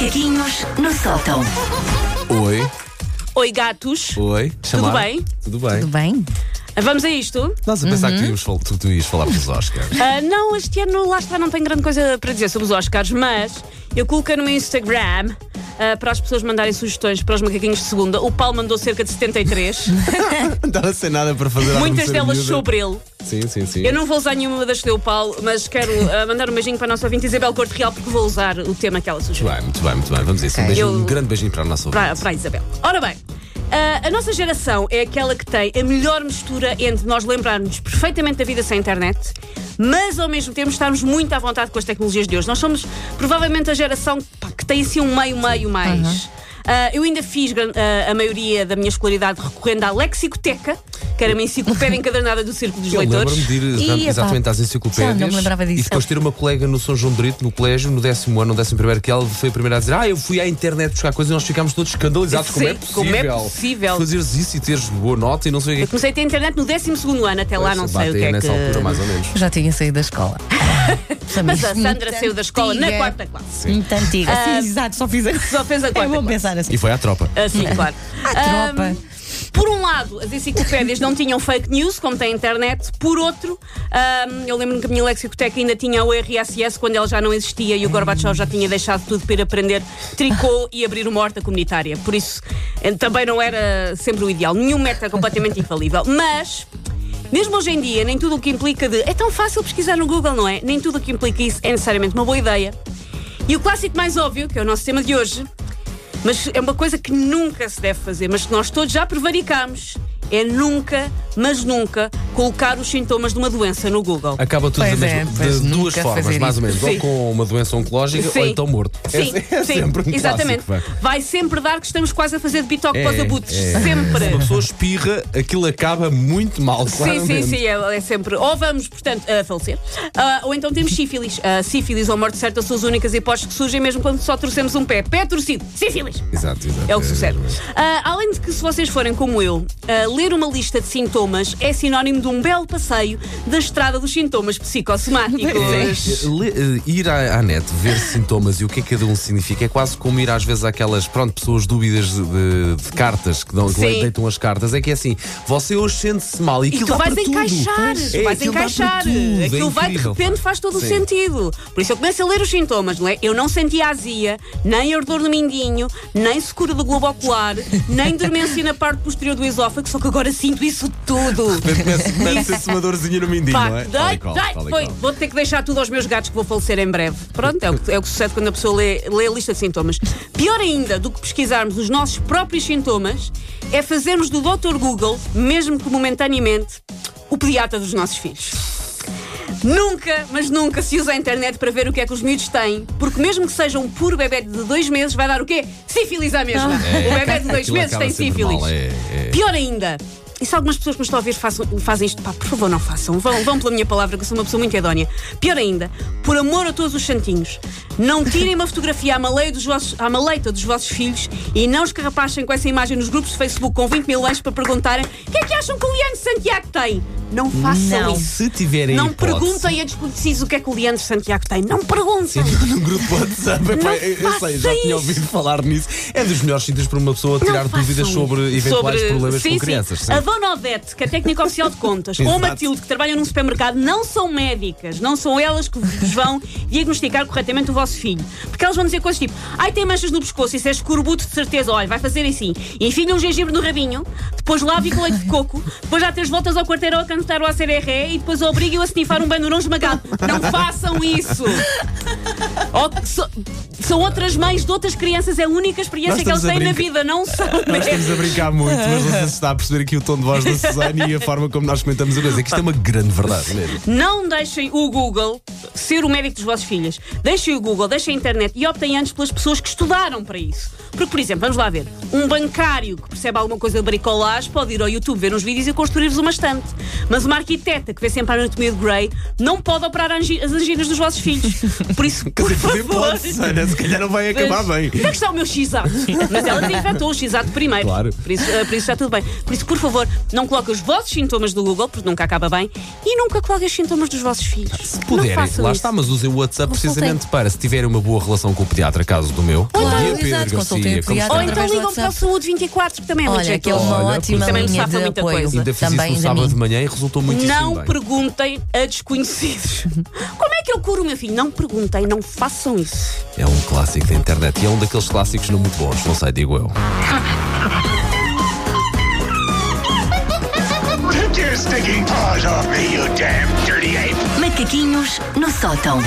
Macaquinhos no sótão. Oi, Oi, gatos. oi. Chamar? bem? Tudo bem. Tudo bem? Vamos a isto? Nós a pensar que tu ias, fal- tu, tu ias falar dos Oscars. Ah, não, este ano lá está, não tenho grande coisa para dizer sobre os Oscars, mas eu coloquei no meu Instagram ah, para as pessoas mandarem sugestões para os macaquinhos de segunda. O Paulo mandou cerca de 73, Não estava sem nada para fazer. muitas delas miúda. sobre ele. Sim, sim, sim. Eu não vou usar nenhuma das que deu o Paulo, mas quero ah, mandar um beijinho para a nossa ouvinte Isabel Corte Real, porque vou usar o tema que ela sugeriu. Muito bem, muito bem, muito bem. Vamos a isso. Um, Ok. beijinho, Eu- um grande beijinho para a nossa para, ouvinte. para a Isabel. Ora bem, ah, a nossa geração é aquela que tem a melhor mistura entre nós lembrarmos perfeitamente da vida sem internet, mas ao mesmo tempo estarmos muito à vontade com as tecnologias de hoje. Nós somos provavelmente a geração pá, que tem assim um meio-meio mais. Ah, eu ainda fiz ah, a maioria da minha escolaridade recorrendo à Lexicoteca, que era uma enciclopédia encadernada do Círculo dos Eu Leitores. lembro-me de ir Ih, exatamente, epá, às enciclopédias já não me lembrava disso. e depois ter uma colega no São João de Brito, no colégio, no décimo ano, no décimo primeiro, que ela foi a primeira a dizer: Ah, eu fui à internet buscar coisas e nós ficámos todos escandalizados. Como é Sim, possível? como é possível? Fazeres isso e teres boa nota e não sei o Eu que. comecei a ter internet no 12 ano, até lá não sei o que é nessa que. altura, mais ou menos. Já tinha saído da escola. Mas a Sandra saiu da escola na quarta classe. Muito antiga. Ah, Sim, exato, só fiz a Só fez a É quarta bom classe. pensar assim. E foi à tropa. Assim, claro. À tropa. Por um lado, as enciclopédias não tinham fake news, como tem a internet. Por outro, ahm, eu lembro-me que a minha lexicoteca ainda tinha o RSS quando ela já não existia e o Gorbachev já tinha deixado tudo para ir aprender tricô e abrir uma horta comunitária. Por isso, eh, também não era sempre o ideal. Nenhum método é completamente infalível. Mas. Mesmo hoje em dia, nem tudo o que implica de é tão fácil pesquisar no Google, não é? Nem tudo o que implica isso é necessariamente uma boa ideia. E o clássico mais óbvio, que é o nosso tema de hoje, mas é uma coisa que nunca se deve fazer, mas que nós todos já prevaricamos. É nunca, mas nunca, colocar os sintomas de uma doença no Google. Acaba tudo da Pois é, mesma- pois de duas nunca formas, fazer mais ou menos. Ou Sim. com uma doença oncológica ou então morto. Sim, é, é sim, sempre um exatamente. clássico. pá. Vai sempre dar que estamos quase a fazer de bitoque É, para os abutres. é. Se uma Sempre. pessoa espirra, aquilo acaba muito mal, Sim, claramente. sim, sim, é, é sempre. Ou vamos, portanto, a falecer, ah, ou então temos sífilis. Ah, sífilis ou morte certa são as únicas hipóteses que surgem mesmo quando só torcemos um pé. Pé torcido, sífilis. Exato, exato. É o que sucede. Ah, além de que, se vocês forem como eu, ah, ler uma lista de sintomas é sinónimo de um belo passeio da estrada dos sintomas psicossomáticos. É, le- eh, ir à, à net, ver sintomas e o que é que cada um significa é quase como ir às vezes àquelas pronto, pessoas dúvidas de, de- cartas que, dão, que deitam as cartas. É que é assim, você hoje sente-se mal e E aquilo tu dá vais encaixar, É, vais encaixar. tudo, é Aquilo vai de repente faz todo o sentido. Por isso eu começo a ler os sintomas, não é? Eu não senti azia, nem ardor no mindinho, nem secura do globo ocular, nem dormência na parte posterior do esófago, só que agora sinto isso tudo. Começa-se uma dorzinha no mindinho, não é? Tal e qual, tal e foi. qual. Vou ter que deixar tudo aos meus gatos que vou falecer em breve. Pronto, é o que, é o que sucede quando a pessoa lê, lê a lista de sintomas. Pior ainda do que pesquisarmos os nossos próprios sintomas é fazermos do Dr. Google, mesmo que momentaneamente, o pediatra dos nossos filhos. Nunca, mas nunca se usa a internet para ver o que é que os miúdos têm, porque mesmo que seja um puro bebê de dois meses, vai dar o quê? Sífilis à mesma. o bebê de dois meses tem sífilis. mal, é, é. Pior ainda, e se algumas pessoas que nos estão a ver façam, fazem isto, pá, por favor, não façam. Vão, vão pela minha palavra, que eu sou uma pessoa muito hedónia. Pior ainda, por amor a todos os santinhos, não tirem uma fotografia à maleita dos vossos, à maleita dos vossos filhos e não escarrapachem com essa imagem nos grupos de Facebook com 20 mil likes para perguntarem o que é que acham que o Leandro Santiago tem. Não façam Não. isso. Se tiverem Não hipótese, perguntem a desconhecidos o que é que o Leandro Santiago tem. Não perguntem. no grupo WhatsApp, Não epá, eu, eu sei, já tinha ouvido falar nisso. É dos melhores sítios para uma pessoa tirar dúvidas isso. sobre eventuais Sobre- problemas sim, com sim. crianças. sim. A Dona Odete, que é técnica oficial de contas, ou a. Matilde, que trabalham num supermercado, não são médicas. Não são elas que vos vão diagnosticar corretamente o vosso filho. Porque elas vão dizer coisas tipo: ai, tem manchas no pescoço, isso é escorbuto de certeza. Olha, vai fazer assim. Enfia um gengibre no rabinho, depois lave com leite de coco, depois já três voltas ao quarteirão a cantar o ACRE e depois obrigue-o a snifar um bandurão esmagado. Não façam isso! Que so- são outras mães de outras crianças, é a única experiência que eles têm na vida, não são Nós estamos a brincar muito, mas não sei se está a perceber aqui o tom de voz da Susana e a forma como nós comentamos a coisa. É que isto é uma grande verdade mesmo. Não deixem o Google ser o médico dos vossos filhos. Deixem o Google, deixem a internet e optem antes pelas pessoas que estudaram para isso. Porque, por exemplo, vamos lá ver, um bancário que percebe alguma coisa de bricolagem pode ir ao YouTube ver uns vídeos e construir-vos uma estante. Mas uma arquiteta que vê sempre a anatomia de Grey não pode operar as anginas dos vossos filhos. Por isso, por favor. pode, Sana, se calhar não vai acabar bem. Onde é que está o meu X-ato? Mas ela desinfetou o X-ato primeiro. Claro. Por isso, eh, por isso está tudo bem. Por isso, por favor, não coloquem os vossos sintomas do Google, porque nunca acaba bem, e nunca coloquem os sintomas dos vossos filhos. Se puderem, lá isso. está, mas usem o WhatsApp Consultem. precisamente para, se tiverem uma boa relação com o pediatra, caso do meu. Claro, Bom dia, exato, Pedro consultem o Garcia, como pediatra. Ou está? então através do ligam para o WhatsApp. Saúde 24, que também é muito Olha, que é jeitoso. uma Olha, ótima também nos linha safa de muita apoio. coisa. Ainda fiz Também isso no da sábado de manhã e resultou muito Não bem. perguntem a desconhecidos. Como é que eu curo o meu filho? Não perguntem, não façam isso. É um clássico da internet e é um daqueles clássicos não muito bons, não sei, digo eu. Stinking paws off me, you damn dirty ape! Macaquinhos no sótão.